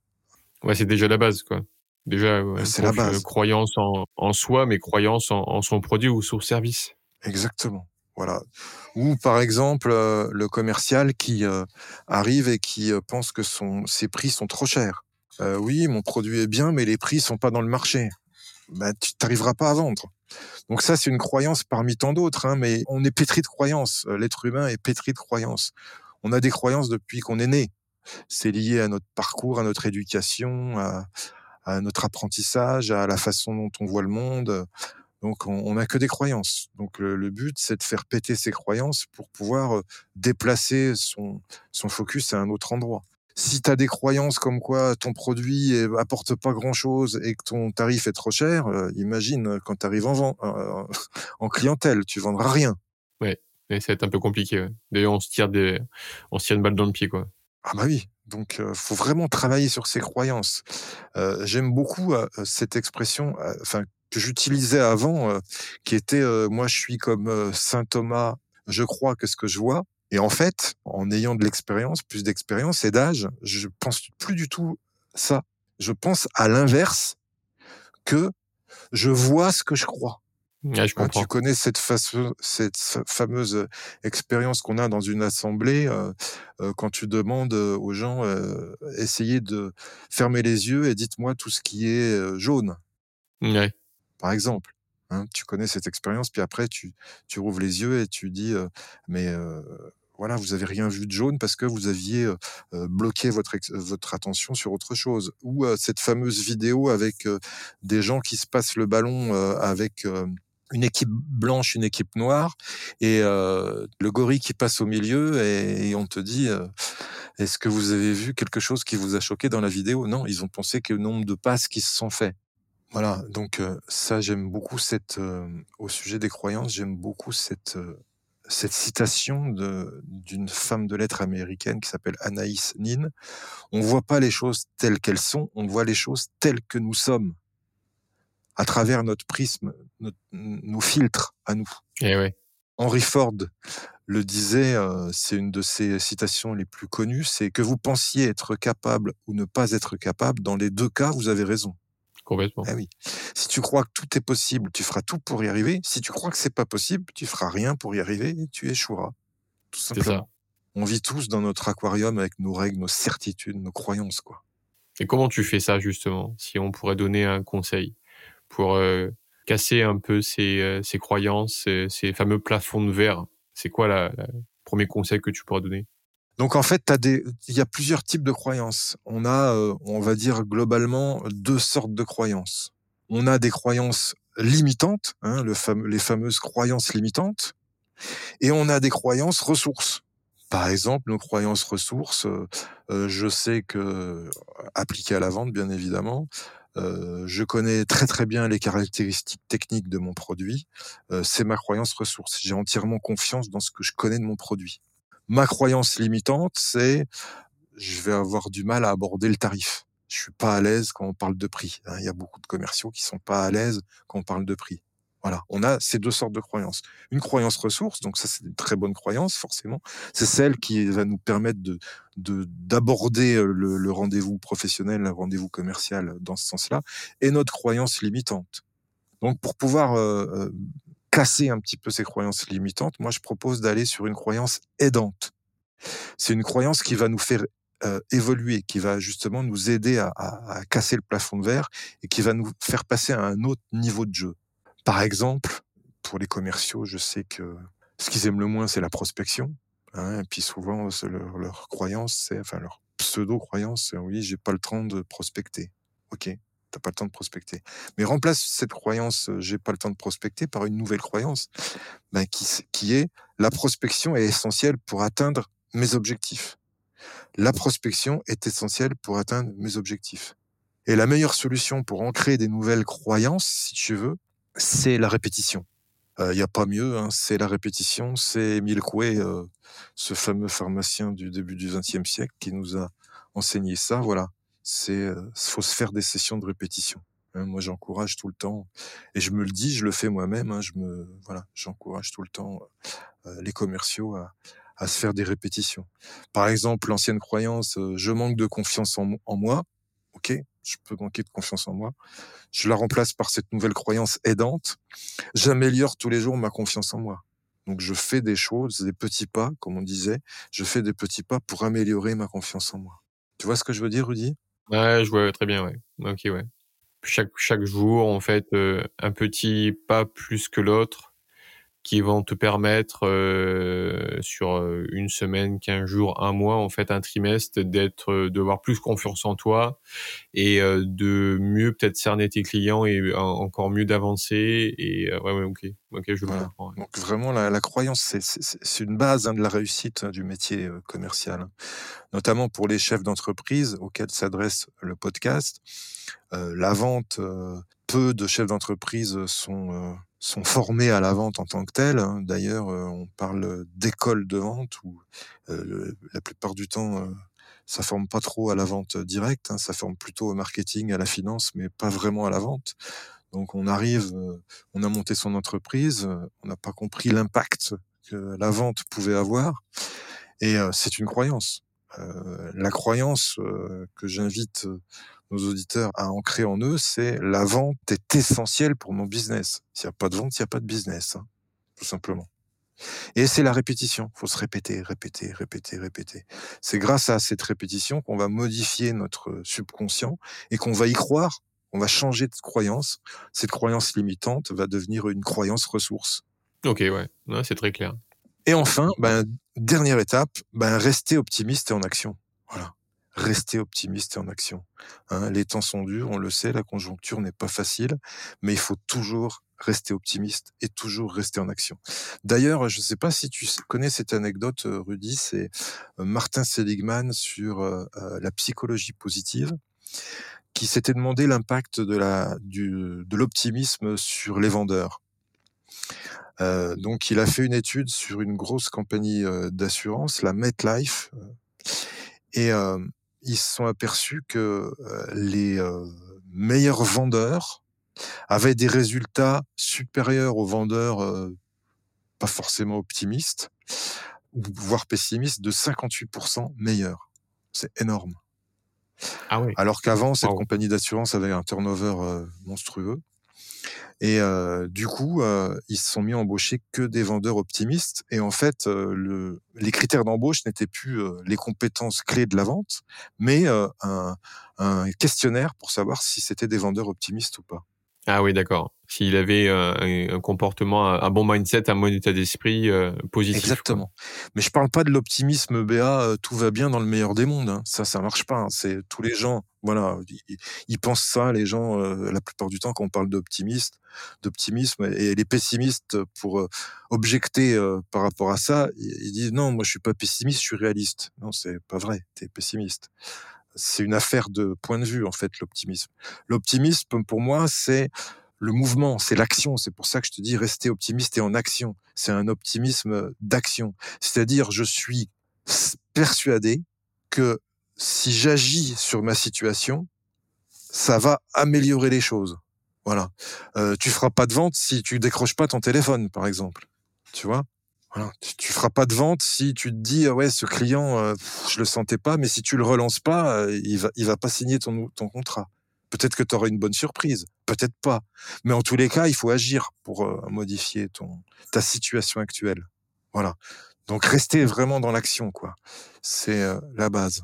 Ouais, c'est déjà la base quoi. Déjà, c'est la base. Croyance en, en, soi, mais croyance en, en, son produit ou son service. Exactement. Voilà. Ou par exemple euh, le commercial qui euh, arrive et qui euh, pense que son, ses prix sont trop chers. oui, mon produit est bien, mais les prix sont pas dans le marché. Bah, tu n'arriveras pas à vendre. Donc ça, c'est une croyance parmi tant d'autres, hein, mais on est pétri de croyances. L'être humain est pétri de croyances. On a des croyances depuis qu'on est né. C'est lié à notre parcours, à notre éducation, à, à notre apprentissage, à la façon dont on voit le monde. Donc, on n'a que des croyances. Donc, le, but, c'est de faire péter ces croyances pour pouvoir euh, déplacer son, son focus à un autre endroit. Si tu as des croyances comme quoi ton produit apporte pas grand-chose et que ton tarif est trop cher, euh, imagine quand tu arrives en, euh, en clientèle, tu vendras rien. Ouais, et ça va être un peu compliqué. D'ailleurs, on se tire des, on se tire une balle dans le pied, quoi. Ah bah oui, Donc, euh, faut vraiment travailler sur ses croyances. J'aime beaucoup cette expression, enfin que j'utilisais avant, qui était moi je suis comme saint Thomas, je crois que ce que je vois. Et en fait, en ayant de l'expérience, plus d'expérience et d'âge, je pense plus du tout ça. Je pense à l'inverse que je vois ce que je crois. Je hein, tu connais cette, cette fameuse euh, expérience qu'on a dans une assemblée euh, euh, quand tu demandes aux gens essayez de fermer les yeux et dites-moi tout ce qui est jaune. Par exemple. Hein, tu connais cette expérience, puis après tu, tu rouvres les yeux et tu dis mais voilà, vous avez rien vu de jaune parce que vous aviez bloqué votre, votre attention sur autre chose. Ou cette fameuse vidéo avec des gens qui se passent le ballon avec une équipe blanche, une équipe noire, et le gorille qui passe au milieu, et, on te dit, est-ce que vous avez vu quelque chose qui vous a choqué dans la vidéo? Non, ils ont pensé que le nombre de passes qui se sont faits. Voilà, donc ça j'aime beaucoup cette, au sujet des croyances, j'aime beaucoup cette cette citation d'une femme de lettres américaine qui s'appelle Anaïs Nin. On ne voit pas les choses telles qu'elles sont, on voit les choses telles que nous sommes, à travers notre prisme, nos filtres à nous. Et eh Henry Ford le disait, euh, c'est une de ses citations les plus connues, c'est que vous pensiez être capable ou ne pas être capable, dans les deux cas, vous avez raison. Complètement. Eh oui. Si tu crois que tout est possible, tu feras tout pour y arriver. Si tu crois que c'est pas possible, tu feras rien pour y arriver et tu échoueras. Tout simplement. On vit tous dans notre aquarium avec nos règles, nos certitudes, nos croyances, quoi. Et comment tu fais ça justement Si on pourrait donner un conseil pour euh, casser un peu ces, euh, ces croyances, ces, fameux plafonds de verre, c'est quoi le premier conseil que tu pourrais donner? Donc en fait, il y a plusieurs types de croyances. On a, euh, on va dire globalement, deux sortes de croyances. On a des croyances limitantes, hein, le les fameuses croyances limitantes, et on a des croyances ressources. Par exemple, nos croyances ressources, euh, euh, je sais que, appliquées à la vente, bien évidemment, je connais très très bien les caractéristiques techniques de mon produit. c'est ma croyance ressource. J'ai entièrement confiance dans ce que je connais de mon produit. Ma croyance limitante, c'est je vais avoir du mal à aborder le tarif. Je suis pas à l'aise quand on parle de prix. Hein. Il y a beaucoup de commerciaux qui sont pas à l'aise quand on parle de prix. Voilà, on a ces deux sortes de croyances. Une croyance ressource, donc ça c'est une très bonne croyance forcément. C'est celle qui va nous permettre de d'aborder le, le rendez-vous professionnel, le rendez-vous commercial dans ce sens-là. Et notre croyance limitante. Donc pour pouvoir euh, casser un petit peu ces croyances limitantes, moi je propose d'aller sur une croyance aidante. C'est une croyance qui va nous faire euh, évoluer, qui va justement nous aider à, à, casser le plafond de verre et qui va nous faire passer à un autre niveau de jeu. Par exemple, pour les commerciaux, je sais que ce qu'ils aiment le moins, c'est la prospection. Hein, et puis souvent, leur, croyance, enfin leur pseudo-croyance, c'est oui, j'ai pas le temps de prospecter. Ok, t'as pas le temps de prospecter. Mais remplace cette croyance j'ai pas le temps de prospecter par une nouvelle croyance ben, qui est la prospection est essentielle pour atteindre mes objectifs. La prospection est essentielle pour atteindre mes objectifs. Et la meilleure solution pour ancrer des nouvelles croyances, si tu veux, c'est la répétition. Il n'y a pas mieux, hein, c'est la répétition. C'est Emile Coué, euh, ce fameux pharmacien du début du XXe siècle, qui nous a enseigné ça. Voilà, c'est faut se faire des sessions de répétition. Hein. moi, j'encourage tout le temps, et je me le dis, je le fais moi-même. Hein, je me voilà, j'encourage tout le temps les commerciaux à, à, se faire des répétitions. Par exemple, l'ancienne croyance, je manque de confiance en, en moi. Ok, je peux manquer de confiance en moi. Je la remplace par cette nouvelle croyance aidante. J'améliore tous les jours ma confiance en moi. Donc je fais des choses, des petits pas, comme on disait. Je fais des petits pas pour améliorer ma confiance en moi. Tu vois ce que je veux dire, Rudy? Ouais, je vois très bien, ouais. Ok, ouais. Chaque, chaque jour, en fait, euh, un petit pas plus que l'autre qui vont te permettre euh, sur euh, une semaine, quinze jours, un mois, en fait, un trimestre, d'être, euh, de avoir plus confiance en toi et de mieux peut-être cerner tes clients et encore mieux d'avancer. Et ouais, ouais, ok, ok, je comprends. Donc vraiment, la, la croyance, c'est, c'est, une base hein, de la réussite hein, du métier commercial, hein. notamment pour les chefs d'entreprise auxquels s'adresse le podcast. la vente, peu de chefs d'entreprise sont sont formés à la vente en tant que tels. Hein. D'ailleurs, euh, on parle d'école de vente où euh, la plupart du temps, euh, ça forme pas trop à la vente directe, hein, ça forme plutôt au marketing, à la finance, mais pas vraiment à la vente. Donc on arrive, on a monté son entreprise, on n'a pas compris l'impact que la vente pouvait avoir, et c'est une croyance. la croyance que j'invite nos auditeurs à ancrer en eux, c'est la vente est essentielle pour mon business. S'il n'y a pas de vente, il n'y a pas de business, hein, tout simplement. Et c'est la répétition. Il faut se répéter, répéter, répéter, répéter. C'est grâce à cette répétition qu'on va modifier notre subconscient et qu'on va y croire. On va changer de croyance. Cette croyance limitante va devenir une croyance ressource. Ok, ouais, c'est très clair. Et enfin, ben, dernière étape, ben, rester optimiste et en action. Voilà rester optimiste et en action. Hein, les temps sont durs, on le sait, la conjoncture n'est pas facile, mais il faut toujours rester optimiste et toujours rester en action. D'ailleurs, je ne sais pas si tu connais cette anecdote, euh, Rudy, c'est euh, Martin Seligman sur euh, la psychologie positive qui s'était demandé l'impact de l'optimisme sur les vendeurs. donc, il a fait une étude sur une grosse compagnie d'assurance, la MetLife, et ils se sont aperçus que les meilleurs vendeurs avaient des résultats supérieurs aux vendeurs pas forcément optimistes, voire pessimistes, de 58% meilleurs. C'est énorme. Ah oui. Alors qu'avant, cette compagnie d'assurance avait un turnover monstrueux. Et du coup, ils se sont mis à embaucher que des vendeurs optimistes. Et en fait, le, les critères d'embauche n'étaient plus les compétences clés de la vente, mais un, un, questionnaire pour savoir si c'était des vendeurs optimistes ou pas. Ah oui, d'accord. S'il avait un, un, comportement, un bon mindset, un bon état d'esprit positif. Exactement. Mais je parle pas de l'optimisme BA, tout va bien dans le meilleur des mondes. Hein. Ça, ça marche pas. Hein. C'est tous les gens voilà, ils, pensent ça, les gens, euh, la plupart du temps, quand on parle d'optimiste, d'optimisme, et les pessimistes, pour euh, objecter euh, par rapport à ça, ils, disent non, moi je suis pas pessimiste, je suis réaliste. Non, c'est pas vrai, tu es pessimiste. C'est une affaire de point de vue, en fait, l'optimisme. L'optimisme, pour moi, c'est le mouvement, c'est l'action. C'est pour ça que je te dis rester optimiste et en action. C'est un optimisme d'action. C'est-à-dire, je suis persuadé que si j'agis sur ma situation, ça va améliorer les choses. Voilà. Euh, tu feras pas de vente si tu décroches pas ton téléphone, par exemple. Tu vois? Tu, feras pas de vente si tu te dis ah ouais ce client euh, je le sentais pas, mais si tu le relances pas, euh, il va il va pas signer ton ton contrat. Peut-être que tu auras une bonne surprise, peut-être pas. Mais en tous les cas, il faut agir pour euh, modifier ton ta situation actuelle. Voilà. Donc rester vraiment dans l'action quoi. C'est euh, la base.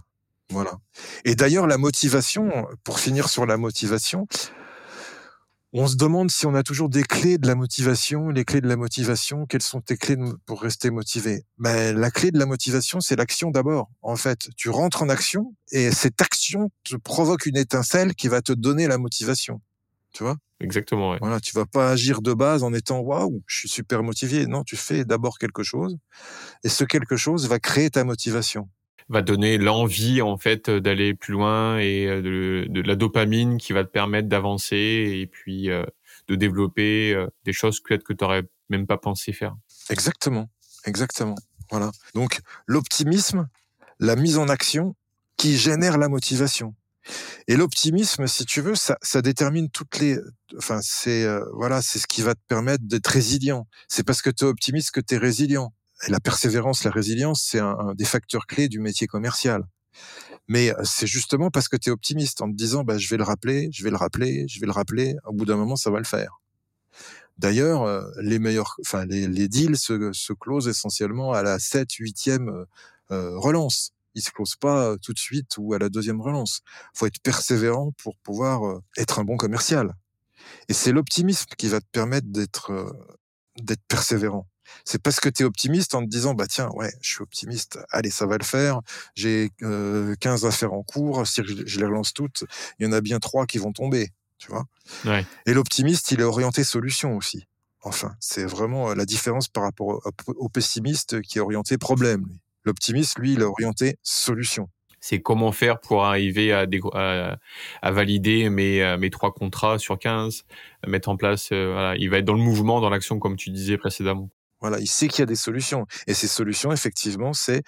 Voilà. Et d'ailleurs, la motivation, pour finir sur la motivation, on se demande si on a toujours des clés de la motivation. Les clés de la motivation, quelles sont tes clés pour rester motivé? Mais ben, La clé de la motivation, c'est l'action d'abord. En fait, tu rentres en action et cette action te provoque une étincelle qui va te donner la motivation. Tu vois? Exactement. Ouais. Voilà, tu vas pas agir de base en étant waouh, je suis super motivé. Non, tu fais d'abord quelque chose et ce quelque chose va créer ta motivation va donner l'envie en fait d'aller plus loin et euh, de, la dopamine qui va te permettre d'avancer et puis euh, de développer euh, des choses peut-être que tu n'aurais même pas pensé faire. Exactement, exactement. Voilà. Donc l'optimisme, la mise en action qui génère la motivation. Et l'optimisme, si tu veux, ça, ça détermine toutes les. Enfin, c'est voilà, c'est ce qui va te permettre d'être résilient. C'est parce que tu es optimiste que tu es résilient la persévérance, la résilience, c'est un, des facteurs clés du métier commercial. Mais euh, c'est justement parce que tu es optimiste en te disant bah, je vais le rappeler, je vais le rappeler, je vais le rappeler, au bout d'un moment ça va le faire. D'ailleurs, euh, les meilleurs enfin les, les deals se, se closent essentiellement à la 7 8e euh, relance. Ils se closent pas tout de suite ou à la deuxième relance. Faut être persévérant pour pouvoir être un bon commercial. Et c'est l'optimisme qui va te permettre d'être d'être persévérant. C'est parce que tu es optimiste en te disant bah tiens ouais je suis optimiste. Allez ça va le faire. J'ai euh, 15 affaires en cours. Si je, les relance toutes il y en a bien trois qui vont tomber tu vois. Ouais. et l'optimiste il est orienté solution aussi enfin. C'est vraiment euh, la différence par rapport au, pessimiste qui est orienté problème l'optimiste lui il est orienté solution. C'est comment faire pour arriver à, à, valider mes, euh, mes trois contrats sur 15, mettre en place, euh, voilà, il va être dans le mouvement, dans l'action, comme tu disais précédemment. Voilà, il sait qu'il y a des solutions. Et ces solutions, effectivement, c'est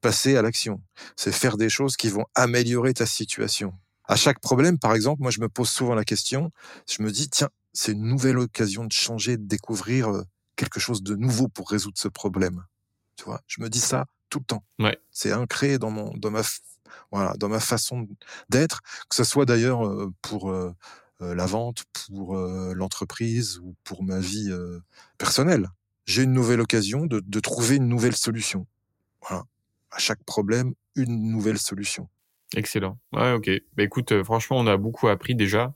passer à l'action. C'est faire des choses qui vont améliorer ta situation. À chaque problème, par exemple, moi, je me pose souvent la question, je me dis, tiens, c'est une nouvelle occasion de changer, de découvrir euh, quelque chose de nouveau pour résoudre ce problème. Tu vois, je me dis ça tout le temps. Ouais. C'est ancré dans mon, dans ma, voilà, dans ma façon d'être, que ce soit d'ailleurs euh, pour euh, la vente, pour l'entreprise ou pour ma vie personnelle. J'ai une nouvelle occasion de, de trouver une nouvelle solution. Voilà. À chaque problème, une nouvelle solution. Excellent. Ouais, ok. Bah, écoute, euh, franchement, on a beaucoup appris déjà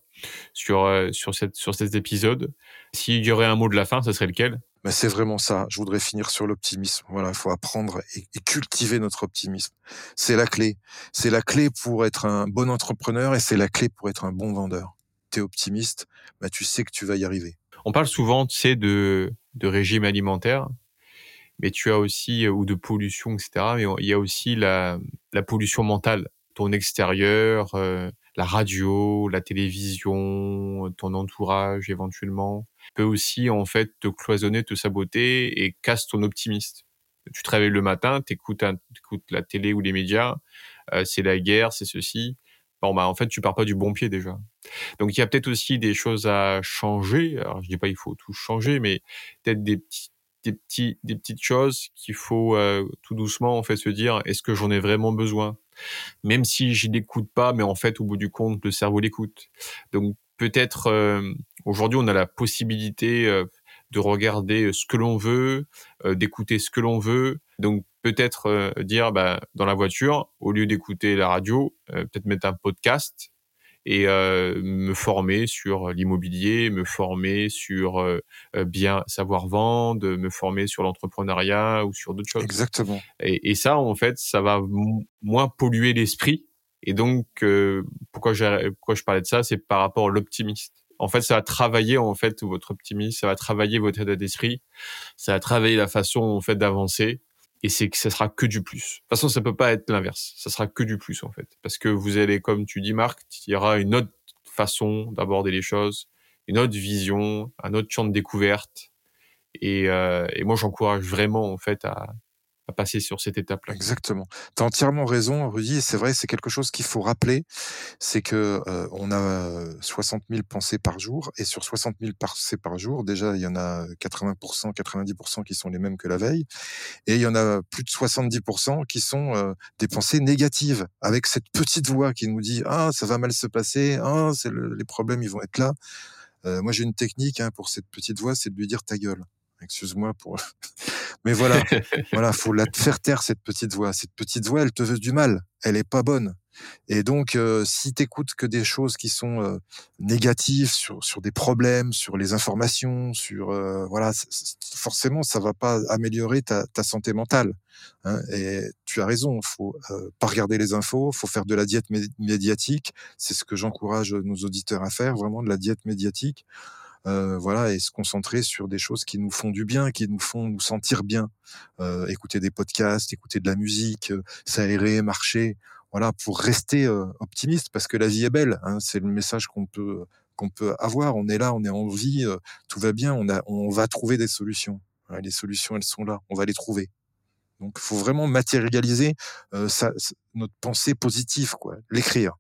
sur, euh, sur, cette, sur cet épisode. S'il y aurait un mot de la fin, ce serait lequel? Mais c'est vraiment ça. Je voudrais finir sur l'optimisme. Voilà, il faut apprendre et, cultiver notre optimisme. C'est la clé. C'est la clé pour être un bon entrepreneur et c'est la clé pour être un bon vendeur. Tu es optimiste, bah, tu sais que tu vas y arriver. On parle souvent, tu sais, de, de régime alimentaire mais tu as aussi ou de pollution, etc. Mais il y a aussi la, pollution mentale ton extérieur, euh, la radio, la télévision, ton entourage éventuellement, peut aussi en fait te cloisonner, te saboter et casse ton optimiste. Tu travailles le matin, tu écoutes, la télé ou les médias, euh, c'est la guerre, c'est ceci. Bon bah en fait tu pars pas du bon pied déjà. Donc il y a peut-être aussi des choses à changer. Alors je dis pas il faut tout changer, mais peut-être des des petits des petites choses qu'il faut euh, tout doucement en fait se dire est-ce que j'en ai vraiment besoin? Même si je l'écoute pas, mais en fait, au bout du compte, le cerveau l'écoute. Donc peut-être euh, aujourd'hui, on a la possibilité euh, de regarder ce que l'on veut, euh, d'écouter ce que l'on veut. Donc peut-être dire bah, dans la voiture, au lieu d'écouter la radio, peut-être mettre un podcast et euh, me former sur l'immobilier, me former sur euh, euh, bien savoir vendre, me former sur l'entrepreneuriat ou sur d'autres choses. Exactement. Et, et, ça, en fait, ça va moins polluer l'esprit. Et donc, pourquoi, pourquoi je parlais de ça, c'est par rapport à l'optimiste. En fait, ça va travailler en fait votre optimisme, ça va travailler votre état d'esprit, ça va travailler la façon en fait d'avancer et c'est que ça sera que du plus. De toute façon, ça peut pas être l'inverse. Ça sera que du plus en fait, parce que vous allez, comme tu dis, Marc, il y aura une autre façon d'aborder les choses, une autre vision, un autre champ de découverte. Et, euh, et moi, j'encourage vraiment en fait à, passer sur cette étape-là. Exactement. Tu as entièrement raison, Rudy. C'est vrai, c'est quelque chose qu'il faut rappeler. C'est que euh, on a 60 000 pensées par jour. Et sur 60 000 pensées par jour, déjà, il y en a 80%, 90% qui sont les mêmes que la veille. Et il y en a plus de 70% qui sont euh, des pensées négatives, avec cette petite voix qui nous dit Ah, ça va mal se passer. Ah, les problèmes, ils vont être là. Euh, moi, j'ai une technique hein, pour cette petite voix, c'est de lui dire ta gueule. Excuse-moi pour. Mais voilà, voilà, faut la faire taire cette petite voix. Cette petite voix, elle te veut du mal. Elle est pas bonne. Et donc, euh, si t'écoutes que des choses qui sont euh, négatives sur sur des problèmes, sur les informations, sur euh, voilà, forcément, ça va pas améliorer ta, ta santé mentale. Hein. Et tu as raison, faut pas regarder les infos, faut faire de la diète médiatique. C'est ce que j'encourage nos auditeurs à faire, vraiment de la diète médiatique. Euh, voilà, et se concentrer sur des choses qui nous font du bien, qui nous font nous sentir bien. Euh, écouter des podcasts, écouter de la musique, euh, s'aérer, marcher, voilà, pour rester optimiste, parce que la vie est belle. Hein, c'est le message qu'on peut qu'on peut avoir. On est là, on est en vie, tout va bien. On a, on va trouver des solutions. les solutions, elles sont là. On va les trouver. Donc, il faut vraiment matérialiser notre pensée positive, quoi, l'écrire.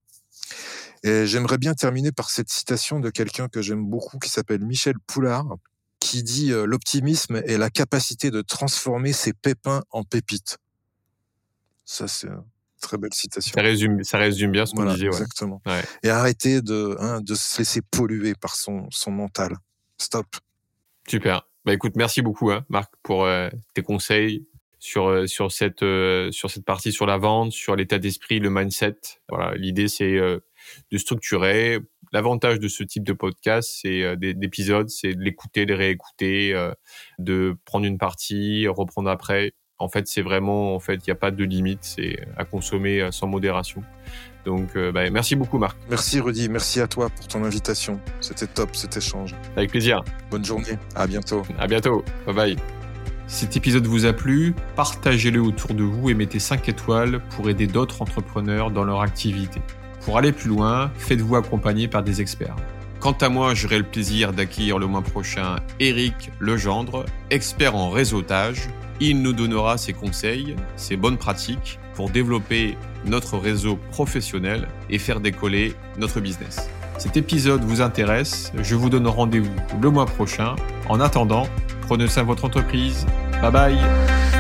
Et j'aimerais bien terminer par cette citation de quelqu'un que j'aime beaucoup qui s'appelle Michel Poulard, qui dit euh, l'optimisme est la capacité de transformer ses pépins en pépites. Ça, c'est une très belle citation. Ça résume, ça résume bien ce qu'on disait. Exactement. Et arrêter de, hein, de se laisser polluer par son, son mental. Stop. Super. Bah écoute, merci beaucoup, hein, Marc, pour euh, tes conseils sur euh, sur cette sur cette partie sur la vente, sur l'état d'esprit, le mindset. Voilà, l'idée c'est de structurer. L'avantage de ce type de podcast, c'est euh, d'épisodes, c'est de l'écouter, de réécouter, euh, de prendre une partie, reprendre après. En fait, c'est vraiment, en fait, il n'y a pas de limite, c'est à consommer euh, sans modération. Donc, bah, merci beaucoup, Marc. Merci, Rudy. Merci à toi pour ton invitation. C'était top, cet échange. Avec plaisir. Bonne journée. À bientôt. À bientôt. Bye bye. Si cet épisode vous a plu, partagez-le autour de vous et mettez 5 étoiles pour aider d'autres entrepreneurs dans leur activité. Pour aller plus loin, faites-vous accompagner par des experts. Quant à moi, j'aurai le plaisir d'accueillir le mois prochain Eric Legendre, expert en réseautage, Il nous donnera ses conseils, ses bonnes pratiques pour développer notre réseau professionnel et faire décoller notre business. Cet épisode vous intéresse, je vous donne rendez-vous le mois prochain. En attendant, prenez soin de votre entreprise. Bye bye